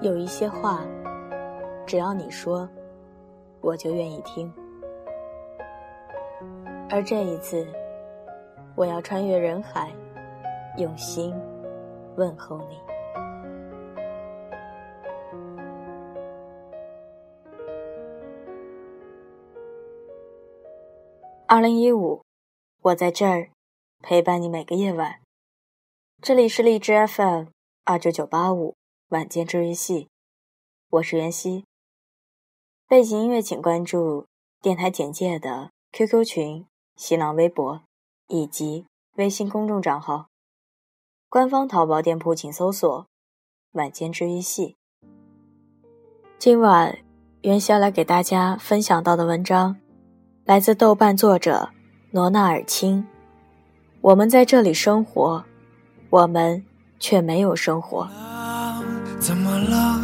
有一些话，只要你说，我就愿意听。而这一次，我要穿越人海，用心问候你。二零一五，我在这儿陪伴你每个夜晚。这里是荔枝 FM 二九九八五晚间治愈系，我是袁熙。背景音乐请关注电台简介的 QQ 群、新浪微博以及微信公众账号。官方淘宝店铺请搜索“晚间治愈系”。今晚袁熙来给大家分享到的文章。来自豆瓣作者罗纳尔清。我们在这里生活，我们却没有生活。怎么了？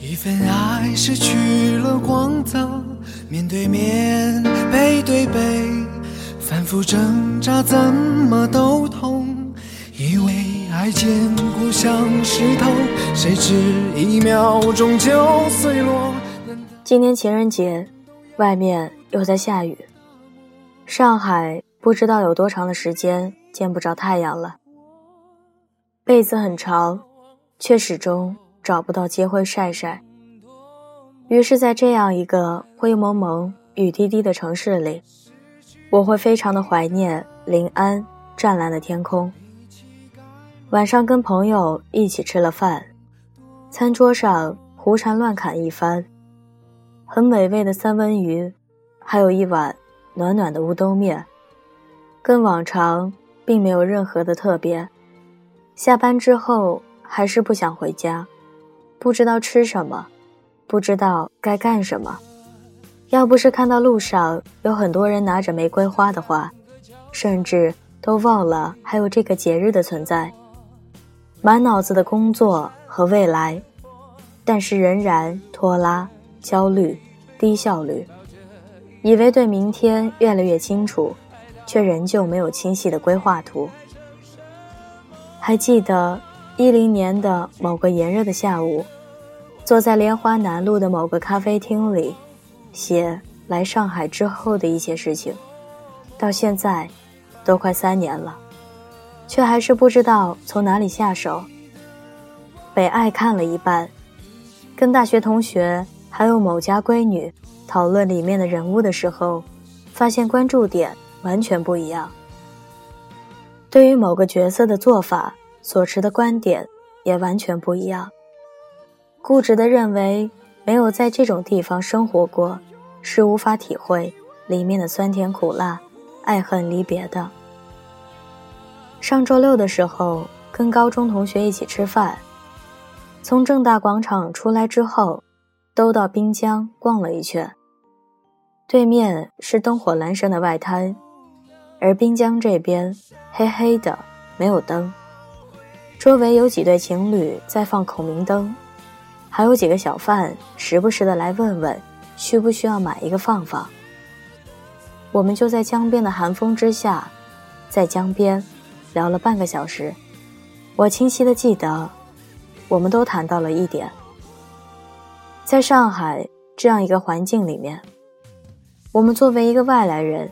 一份爱失去了光泽，面对面，背对背，反复挣扎，怎么都痛。以为爱坚固像石头，谁知一秒钟就碎落。今天情人节，外面。又在下雨，上海不知道有多长的时间见不着太阳了。被子很长，却始终找不到机会晒晒。于是，在这样一个灰蒙蒙、雨滴滴的城市里，我会非常的怀念临安湛蓝的天空。晚上跟朋友一起吃了饭，餐桌上胡缠乱砍一番，很美味的三文鱼。还有一碗暖暖的乌冬面，跟往常并没有任何的特别。下班之后还是不想回家，不知道吃什么，不知道该干什么。要不是看到路上有很多人拿着玫瑰花的话，甚至都忘了还有这个节日的存在。满脑子的工作和未来，但是仍然拖拉、焦虑、低效率。以为对明天越来越清楚，却仍旧没有清晰的规划图。还记得一零年的某个炎热的下午，坐在莲花南路的某个咖啡厅里，写来上海之后的一些事情。到现在，都快三年了，却还是不知道从哪里下手。北爱看了一半，跟大学同学还有某家闺女。讨论里面的人物的时候，发现关注点完全不一样。对于某个角色的做法，所持的观点也完全不一样。固执的认为，没有在这种地方生活过，是无法体会里面的酸甜苦辣、爱恨离别的。上周六的时候，跟高中同学一起吃饭，从正大广场出来之后。都到滨江逛了一圈，对面是灯火阑珊的外滩，而滨江这边黑黑的，没有灯。周围有几对情侣在放孔明灯，还有几个小贩时不时的来问问需不需要买一个放放。我们就在江边的寒风之下，在江边聊了半个小时。我清晰的记得，我们都谈到了一点。在上海这样一个环境里面，我们作为一个外来人，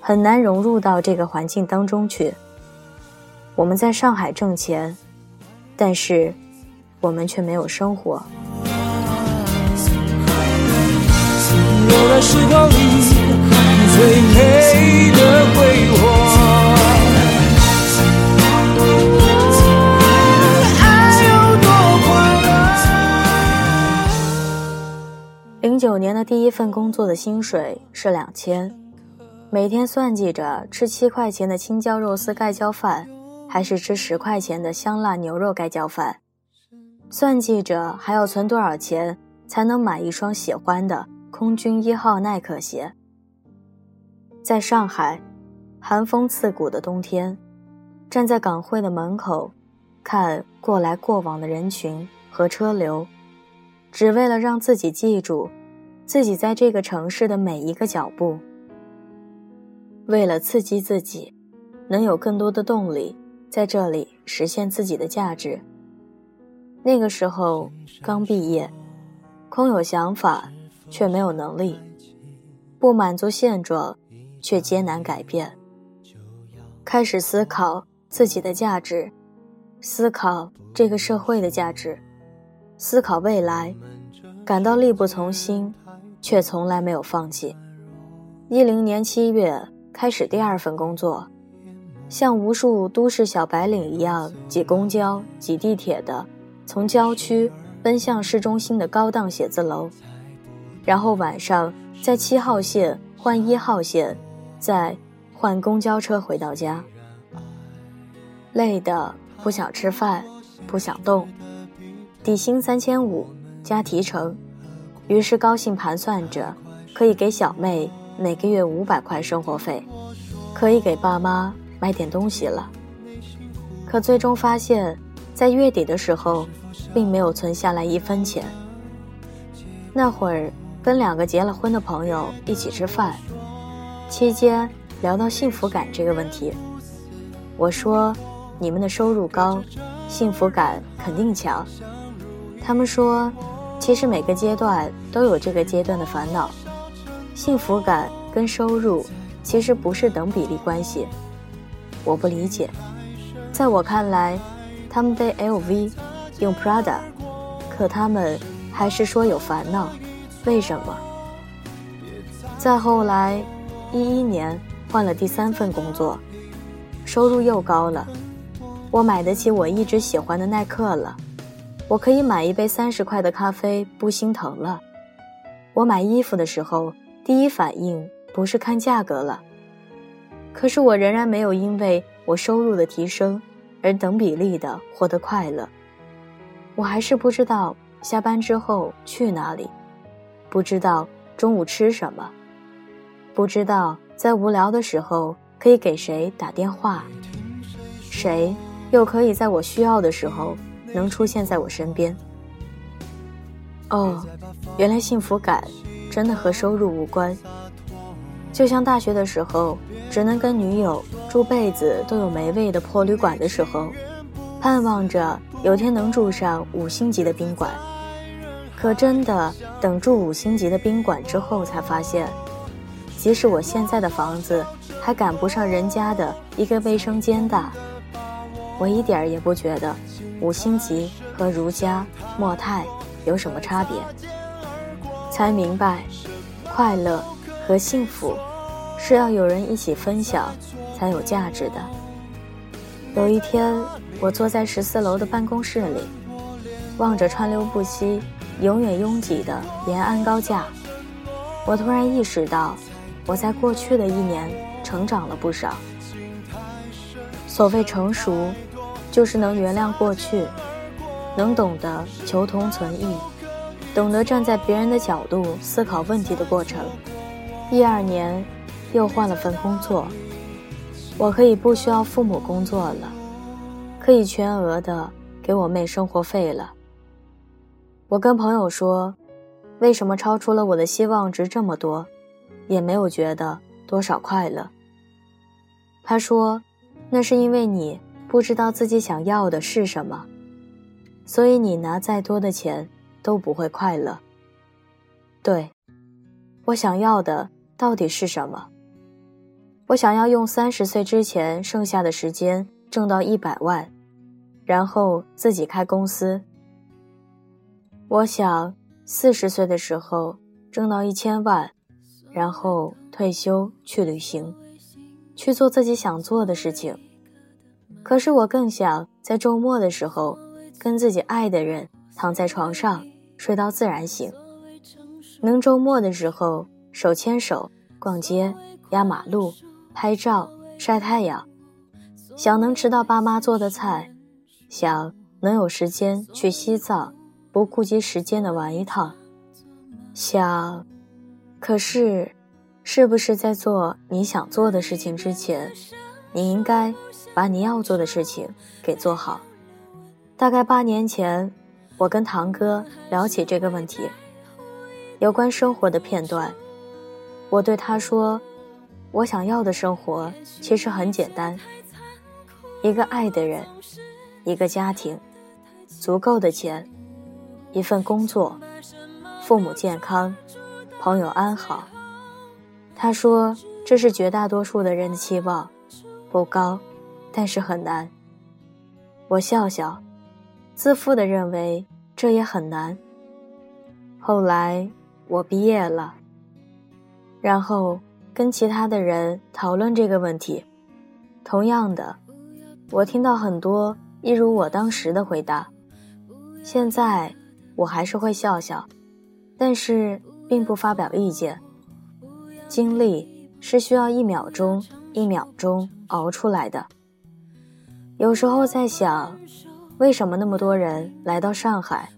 很难融入到这个环境当中去。我们在上海挣钱，但是我们却没有生活。时光里最美的挥霍。九年的第一份工作的薪水是两千，每天算计着吃七块钱的青椒肉丝盖浇饭，还是吃十块钱的香辣牛肉盖浇饭，算计着还要存多少钱才能买一双喜欢的空军一号耐克鞋。在上海，寒风刺骨的冬天，站在港汇的门口，看过来过往的人群和车流，只为了让自己记住。自己在这个城市的每一个脚步，为了刺激自己，能有更多的动力在这里实现自己的价值。那个时候刚毕业，空有想法却没有能力，不满足现状却艰难改变，开始思考自己的价值，思考这个社会的价值，思考未来，感到力不从心，却从来没有放弃。一零年七月开始第二份工作，像无数都市小白领一样挤公交、挤地铁的，从郊区奔向市中心的高档写字楼，然后晚上在七号线换一号线，再换公交车回到家。累的不想吃饭，不想动，底薪三千五加提成，于是高兴盘算着可以给小妹。每个月五百块生活费，可以给爸妈买点东西了。可最终发现，在月底的时候，并没有存下来一分钱。那会儿跟两个结了婚的朋友一起吃饭，期间聊到幸福感这个问题，我说：“你们的收入高，幸福感肯定强。”他们说：“其实每个阶段都有这个阶段的烦恼。”幸福感跟收入其实不是等比例关系，我不理解。在我看来，他们背 LV，用 Prada，可他们还是说有烦恼，为什么？再后来，一一年换了第三份工作，收入又高了，我买得起我一直喜欢的耐克了，我可以买一杯三十块的咖啡不心疼了，我买衣服的时候。第一反应不是看价格了，可是我仍然没有因为我收入的提升而等比例的获得快乐。我还是不知道下班之后去哪里，不知道中午吃什么，不知道在无聊的时候可以给谁打电话，谁又可以在我需要的时候能出现在我身边。哦，原来幸福感。真的和收入无关，就像大学的时候，只能跟女友住被子都有霉味的破旅馆的时候，盼望着有天能住上五星级的宾馆。可真的等住五星级的宾馆之后，才发现，即使我现在的房子还赶不上人家的一个卫生间大，我一点也不觉得五星级和如家、莫泰有什么差别。才明白，快乐和幸福是要有人一起分享才有价值的。有一天，我坐在十四楼的办公室里，望着川流不息、永远拥挤的延安高架，我突然意识到，我在过去的一年成长了不少。所谓成熟，就是能原谅过去，能懂得求同存异。懂得站在别人的角度思考问题的过程。一二年，又换了份工作，我可以不需要父母工作了，可以全额的给我妹生活费了。我跟朋友说，为什么超出了我的希望值这么多，也没有觉得多少快乐。他说，那是因为你不知道自己想要的是什么，所以你拿再多的钱。都不会快乐。对，我想要的到底是什么？我想要用三十岁之前剩下的时间挣到一百万，然后自己开公司。我想四十岁的时候挣到一千万，然后退休去旅行，去做自己想做的事情。可是我更想在周末的时候跟自己爱的人。躺在床上睡到自然醒，能周末的时候手牵手逛街、压马路、拍照、晒太阳，想能吃到爸妈做的菜，想能有时间去西藏，不顾及时间的玩一趟，想，可是，是不是在做你想做的事情之前，你应该把你要做的事情给做好？大概八年前。我跟堂哥聊起这个问题，有关生活的片段，我对他说：“我想要的生活其实很简单，一个爱的人，一个家庭，足够的钱，一份工作，父母健康，朋友安好。他说这是绝大多数的人的期望，不高，但是很难。我笑笑，自负的认为这也很难。后来我毕业了，然后跟其他的人讨论这个问题。同样的，我听到很多一如我当时的回答。现在我还是会笑笑，但是并不发表意见。经历是需要一秒钟一秒钟熬出来的。有时候在想，为什么那么多人来到上海？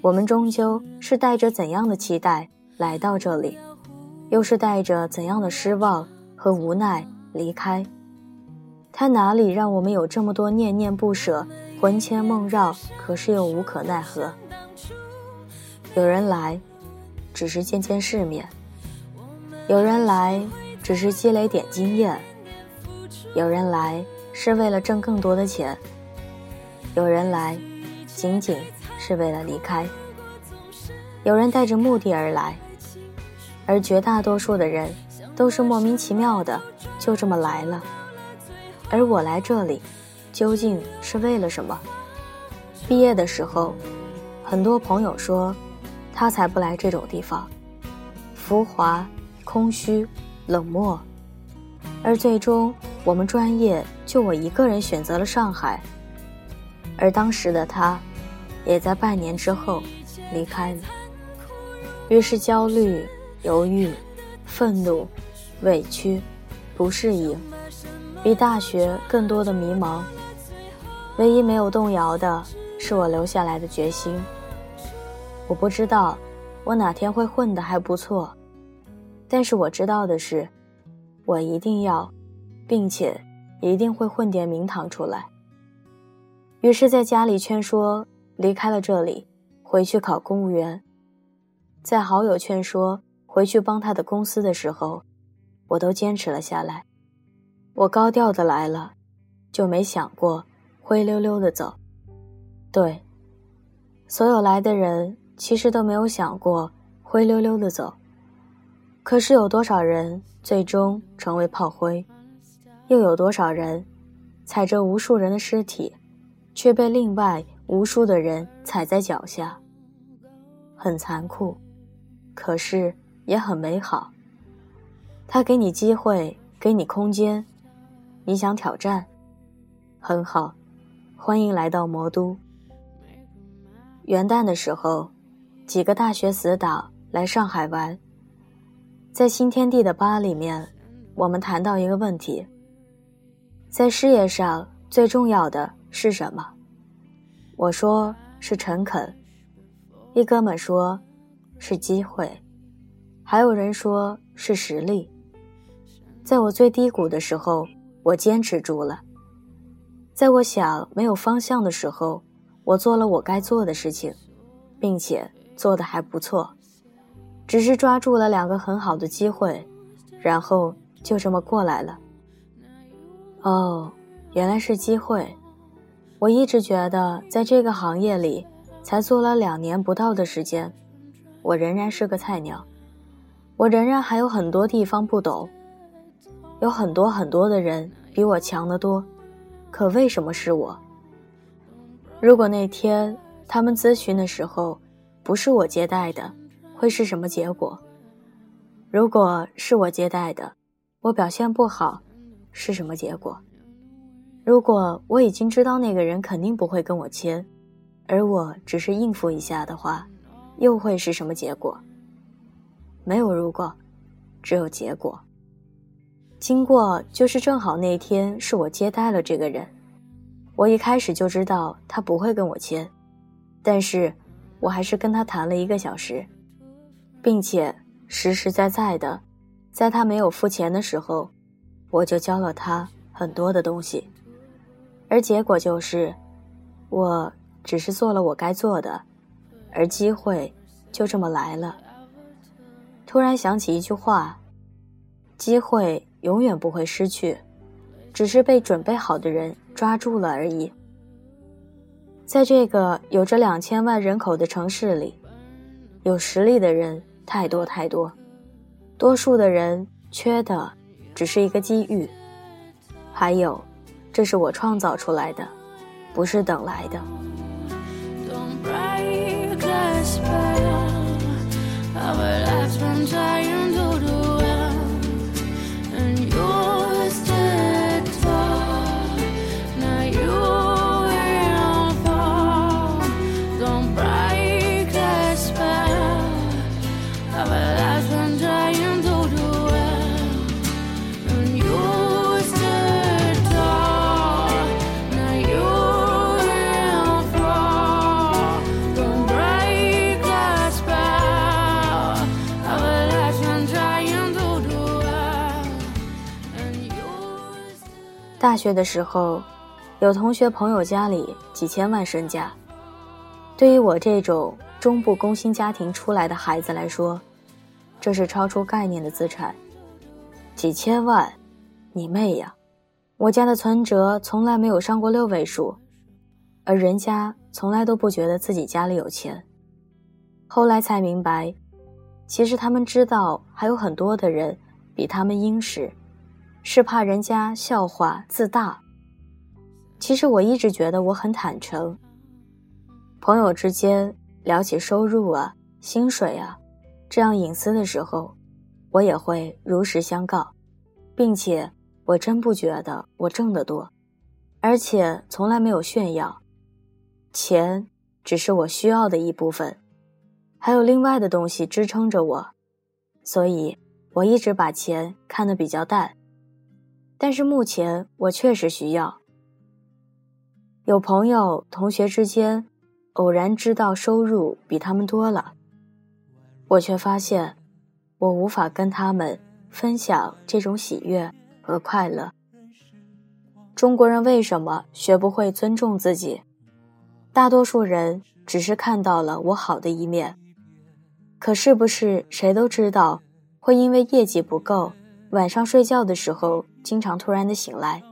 我们终究是带着怎样的期待来到这里，又是带着怎样的失望和无奈离开？他哪里让我们有这么多念念不舍、魂牵梦绕，可是又无可奈何？有人来，只是见见世面；有人来，只是积累点经验；有人来是为了挣更多的钱；有人来，仅仅。是为了离开。有人带着目的而来，而绝大多数的人都是莫名其妙的就这么来了。而我来这里，究竟是为了什么？毕业的时候，很多朋友说，他才不来这种地方，浮华、空虚、冷漠。而最终，我们专业就我一个人选择了上海，而当时的他。也在半年之后离开了。于是焦虑、犹豫、愤怒、委屈、不适应，比大学更多的迷茫。唯一没有动摇的是我留下来的决心。我不知道我哪天会混得还不错，但是我知道的是，我一定要，并且一定会混点名堂出来。于是，在家里劝说。离开了这里，回去考公务员。在好友劝说回去帮他的公司的时候，我都坚持了下来。我高调的来了，就没想过灰溜溜的走。对，所有来的人其实都没有想过灰溜溜的走。可是有多少人最终成为炮灰？又有多少人踩着无数人的尸体，却被另外？无数的人踩在脚下，很残酷，可是也很美好。他给你机会，给你空间，你想挑战，很好，欢迎来到魔都。元旦的时候，几个大学死党来上海玩，在新天地的吧里面，我们谈到一个问题：在事业上最重要的是什么？我说是诚恳，一哥们说是机会，还有人说是实力。在我最低谷的时候，我坚持住了；在我想没有方向的时候，我做了我该做的事情，并且做的还不错，只是抓住了两个很好的机会，然后就这么过来了。哦，原来是机会。我一直觉得，在这个行业里，才做了两年不到的时间，我仍然是个菜鸟，我仍然还有很多地方不懂，有很多很多的人比我强得多，可为什么是我？如果那天他们咨询的时候，不是我接待的，会是什么结果？如果是我接待的，我表现不好，是什么结果？如果我已经知道那个人肯定不会跟我签，而我只是应付一下的话，又会是什么结果？没有如果，只有结果。经过就是正好那天是我接待了这个人，我一开始就知道他不会跟我签，但是我还是跟他谈了一个小时，并且实实在在的，在他没有付钱的时候，我就教了他很多的东西。而结果就是，我只是做了我该做的，而机会就这么来了。突然想起一句话：机会永远不会失去，只是被准备好的人抓住了而已。在这个有着两千万人口的城市里，有实力的人太多太多，多数的人缺的只是一个机遇。还有，这是我创造出来的，不是等来的。大学的时候，有同学朋友家里几千万身家，对于我这种中部工薪家庭出来的孩子来说，这是超出概念的资产。几千万，你妹呀！我家的存折从来没有上过六位数，而人家从来都不觉得自己家里有钱。后来才明白，其实他们知道还有很多的人比他们殷实。是怕人家笑话自大。其实我一直觉得我很坦诚。朋友之间聊起收入啊、薪水啊，这样隐私的时候，我也会如实相告，并且我真不觉得我挣得多，而且从来没有炫耀。钱只是我需要的一部分，还有另外的东西支撑着我，所以我一直把钱看得比较淡。但是目前我确实需要。有朋友、同学之间偶然知道收入比他们多了，我却发现我无法跟他们分享这种喜悦和快乐。中国人为什么学不会尊重自己？大多数人只是看到了我好的一面，可是不是谁都知道会因为业绩不够，晚上睡觉的时候。经常突然的醒来，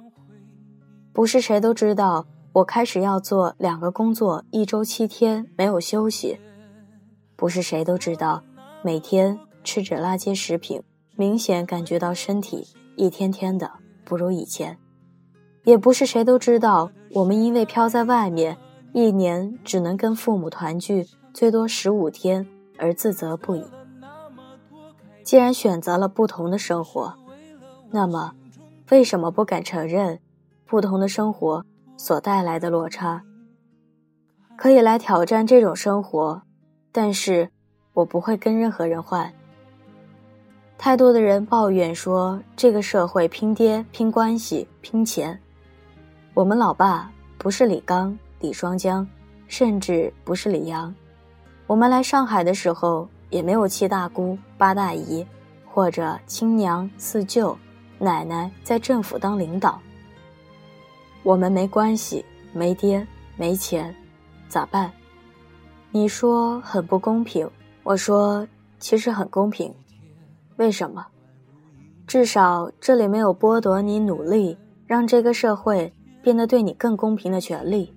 不是谁都知道我开始要做两个工作，一周七天没有休息。不是谁都知道每天吃着垃圾食品，明显感觉到身体一天天的不如以前。也不是谁都知道我们因为飘在外面，一年只能跟父母团聚最多十五天而自责不已。既然选择了不同的生活，那么。为什么不敢承认不同的生活所带来的落差？可以来挑战这种生活，但是我不会跟任何人换。太多的人抱怨说这个社会拼爹、拼关系、拼钱。我们老爸不是李刚、李双江，甚至不是李阳。我们来上海的时候也没有七大姑八大姨，或者亲娘四舅。奶奶在政府当领导，我们没关系，没爹，没钱，咋办？你说很不公平，我说其实很公平。为什么？至少这里没有剥夺你努力让这个社会变得对你更公平的权利。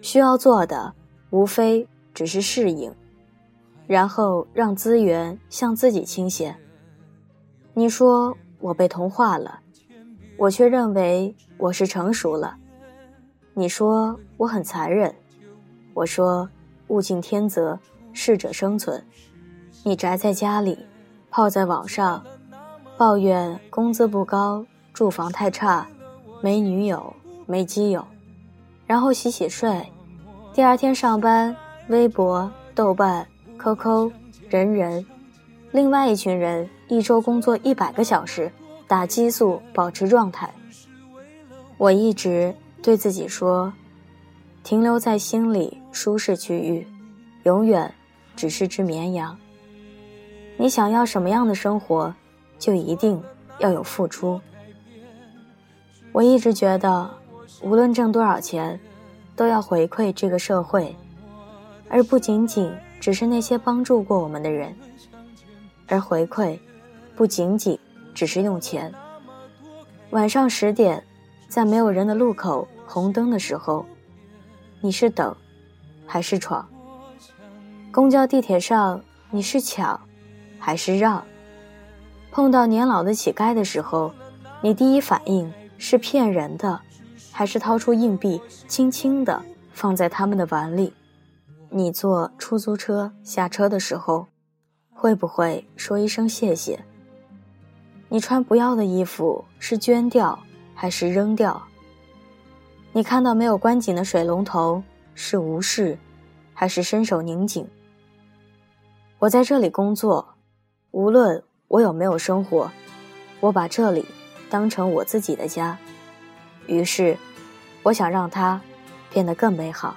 需要做的无非只是适应，然后让资源向自己倾斜。你说？我被同化了，我却认为我是成熟了。你说我很残忍，我说物竞天择，适者生存。你宅在家里，泡在网上，抱怨工资不高，住房太差，没女友，没基友，然后洗洗睡，第二天上班，微博、豆瓣、QQ、人人。另外一群人一周工作一百个小时，打激素保持状态。我一直对自己说，停留在心里舒适区域，永远只是只绵羊。你想要什么样的生活，就一定要有付出。我一直觉得，无论挣多少钱，都要回馈这个社会，而不仅仅只是那些帮助过我们的人。而回馈，不仅仅只是用钱。晚上十点，在没有人的路口红灯的时候，你是等，还是闯？公交地铁上，你是抢，还是让？碰到年老的乞丐的时候，你第一反应是骗人的，还是掏出硬币，轻轻地放在他们的碗里？你坐出租车下车的时候，会不会说一声谢谢？你穿不要的衣服是捐掉，还是扔掉？你看到没有关紧的水龙头，是无视，还是伸手拧紧？我在这里工作，无论我有没有生活，我把这里当成我自己的家。于是，我想让它变得更美好。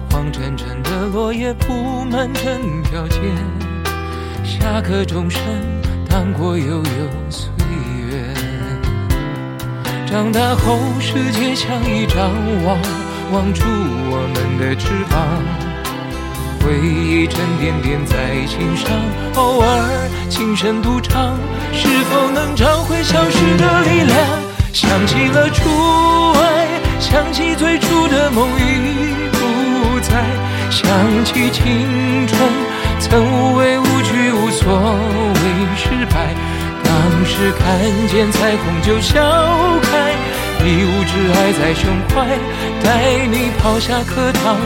黄澄澄的落叶铺满整条街，下课钟声荡过悠悠岁月。长大后，世界像一张网。网住我们的翅膀，回忆沉甸甸在心上，偶尔轻声独唱，是否能找回消失的力量？想起了初爱，想起最初的梦已在，想起青春曾无畏无惧，无所谓失败。当时看见彩虹就笑开。一无挚爱在胸怀，带你跑下课堂，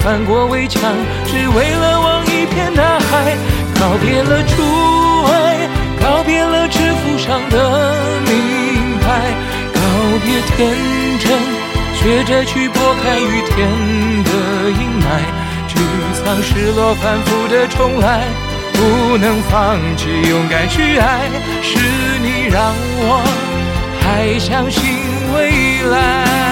翻过围墙，只为了望一片大海。告别了初爱，告别了制服上的名牌，告别天真，学着去拨开雨天的阴霾。沮丧、失落、反复的重来，不能放弃，勇敢去爱，是你让我还相信。未来。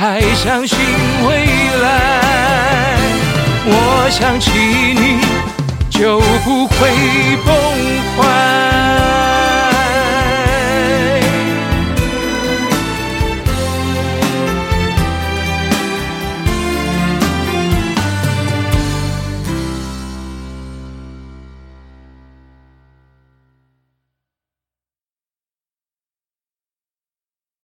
还相信未来。我想起你，就不会崩坏。